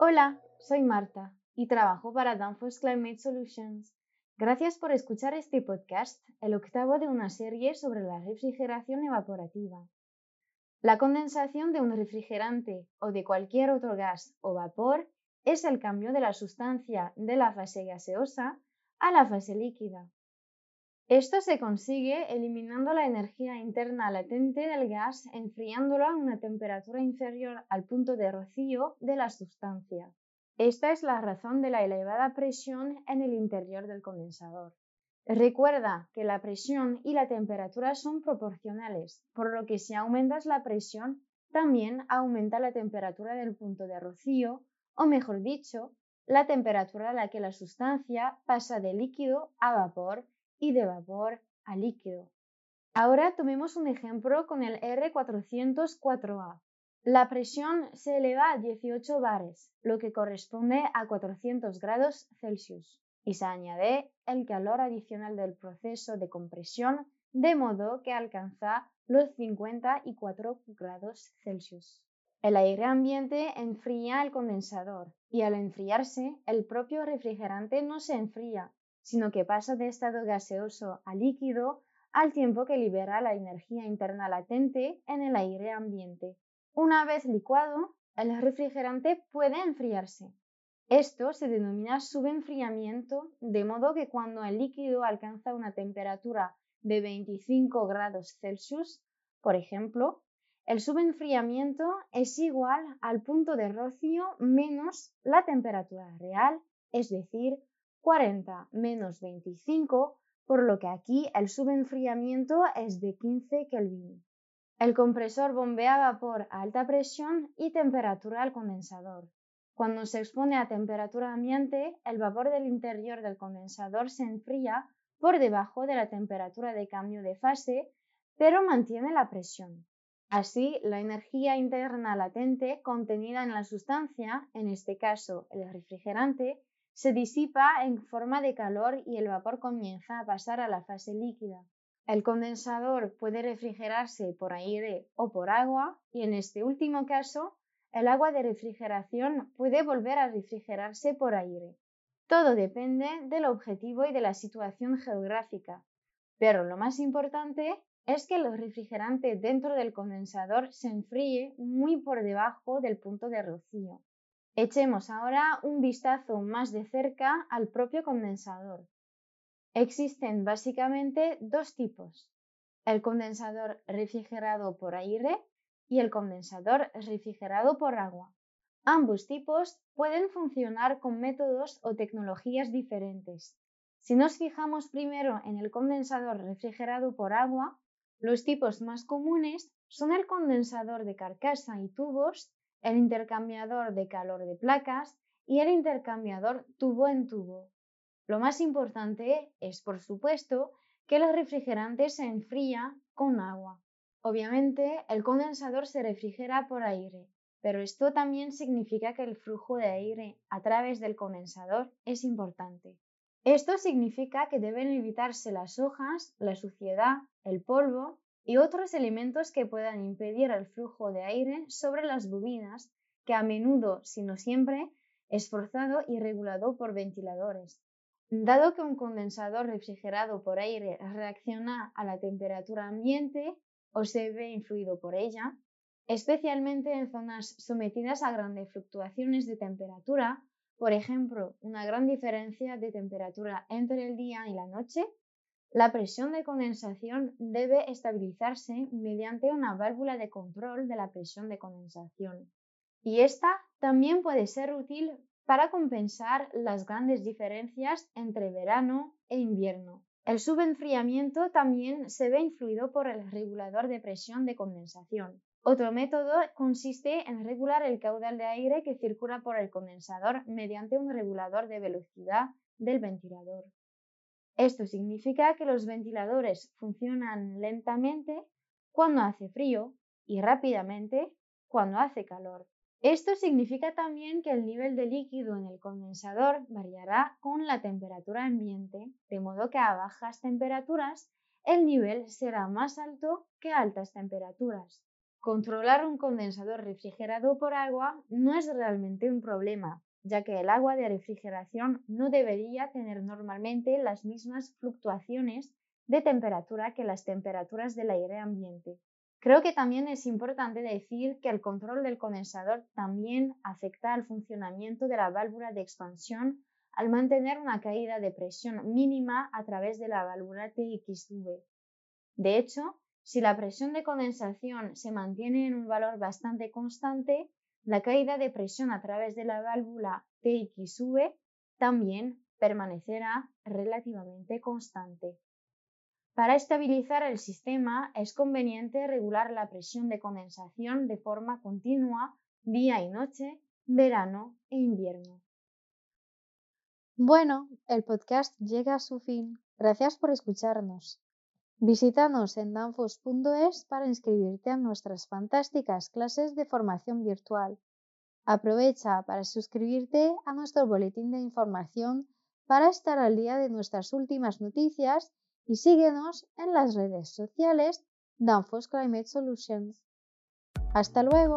Hola, soy Marta y trabajo para Danfoss Climate Solutions. Gracias por escuchar este podcast, el octavo de una serie sobre la refrigeración evaporativa. La condensación de un refrigerante o de cualquier otro gas o vapor es el cambio de la sustancia de la fase gaseosa a la fase líquida. Esto se consigue eliminando la energía interna latente del gas enfriándolo a una temperatura inferior al punto de rocío de la sustancia. Esta es la razón de la elevada presión en el interior del condensador. Recuerda que la presión y la temperatura son proporcionales, por lo que si aumentas la presión, también aumenta la temperatura del punto de rocío, o mejor dicho, la temperatura a la que la sustancia pasa de líquido a vapor y de vapor a líquido. Ahora tomemos un ejemplo con el R404A. La presión se eleva a 18 bares, lo que corresponde a 400 grados Celsius, y se añade el calor adicional del proceso de compresión de modo que alcanza los 54 grados Celsius. El aire ambiente enfría el condensador y al enfriarse el propio refrigerante no se enfría, sino que pasa de estado gaseoso a líquido al tiempo que libera la energía interna latente en el aire ambiente. Una vez licuado, el refrigerante puede enfriarse. Esto se denomina subenfriamiento, de modo que cuando el líquido alcanza una temperatura de 25 grados Celsius, por ejemplo, el subenfriamiento es igual al punto de rocío menos la temperatura real, es decir, 40 menos 25, por lo que aquí el subenfriamiento es de 15 Kelvin. El compresor bombea vapor a alta presión y temperatura al condensador. Cuando se expone a temperatura ambiente, el vapor del interior del condensador se enfría por debajo de la temperatura de cambio de fase, pero mantiene la presión. Así, la energía interna latente contenida en la sustancia, en este caso el refrigerante, se disipa en forma de calor y el vapor comienza a pasar a la fase líquida. El condensador puede refrigerarse por aire o por agua y en este último caso el agua de refrigeración puede volver a refrigerarse por aire. Todo depende del objetivo y de la situación geográfica, pero lo más importante es que el refrigerante dentro del condensador se enfríe muy por debajo del punto de rocío. Echemos ahora un vistazo más de cerca al propio condensador. Existen básicamente dos tipos, el condensador refrigerado por aire y el condensador refrigerado por agua. Ambos tipos pueden funcionar con métodos o tecnologías diferentes. Si nos fijamos primero en el condensador refrigerado por agua, los tipos más comunes son el condensador de carcasa y tubos el intercambiador de calor de placas y el intercambiador tubo en tubo. Lo más importante es, por supuesto, que el refrigerante se enfría con agua. Obviamente, el condensador se refrigera por aire, pero esto también significa que el flujo de aire a través del condensador es importante. Esto significa que deben evitarse las hojas, la suciedad, el polvo y otros elementos que puedan impedir el flujo de aire sobre las bobinas, que a menudo, si no siempre, es forzado y regulado por ventiladores. Dado que un condensador refrigerado por aire reacciona a la temperatura ambiente o se ve influido por ella, especialmente en zonas sometidas a grandes fluctuaciones de temperatura, por ejemplo, una gran diferencia de temperatura entre el día y la noche, la presión de condensación debe estabilizarse mediante una válvula de control de la presión de condensación. Y esta también puede ser útil para compensar las grandes diferencias entre verano e invierno. El subenfriamiento también se ve influido por el regulador de presión de condensación. Otro método consiste en regular el caudal de aire que circula por el condensador mediante un regulador de velocidad del ventilador. Esto significa que los ventiladores funcionan lentamente cuando hace frío y rápidamente cuando hace calor. Esto significa también que el nivel de líquido en el condensador variará con la temperatura ambiente, de modo que a bajas temperaturas el nivel será más alto que a altas temperaturas. controlar un condensador refrigerado por agua no es realmente un problema, ya que el agua de refrigeración no debería tener normalmente las mismas fluctuaciones de temperatura que las temperaturas del aire ambiente. Creo que también es importante decir que el control del condensador también afecta al funcionamiento de la válvula de expansión al mantener una caída de presión mínima a través de la válvula TXV. De hecho, si la presión de condensación se mantiene en un valor bastante constante, la caída de presión a través de la válvula TXV también permanecerá relativamente constante. Para estabilizar el sistema es conveniente regular la presión de condensación de forma continua día y noche, verano e invierno. Bueno, el podcast llega a su fin. Gracias por escucharnos. Visítanos en danfos.es para inscribirte a nuestras fantásticas clases de formación virtual. Aprovecha para suscribirte a nuestro boletín de información para estar al día de nuestras últimas noticias y síguenos en las redes sociales Danfoss Climate Solutions. Hasta luego.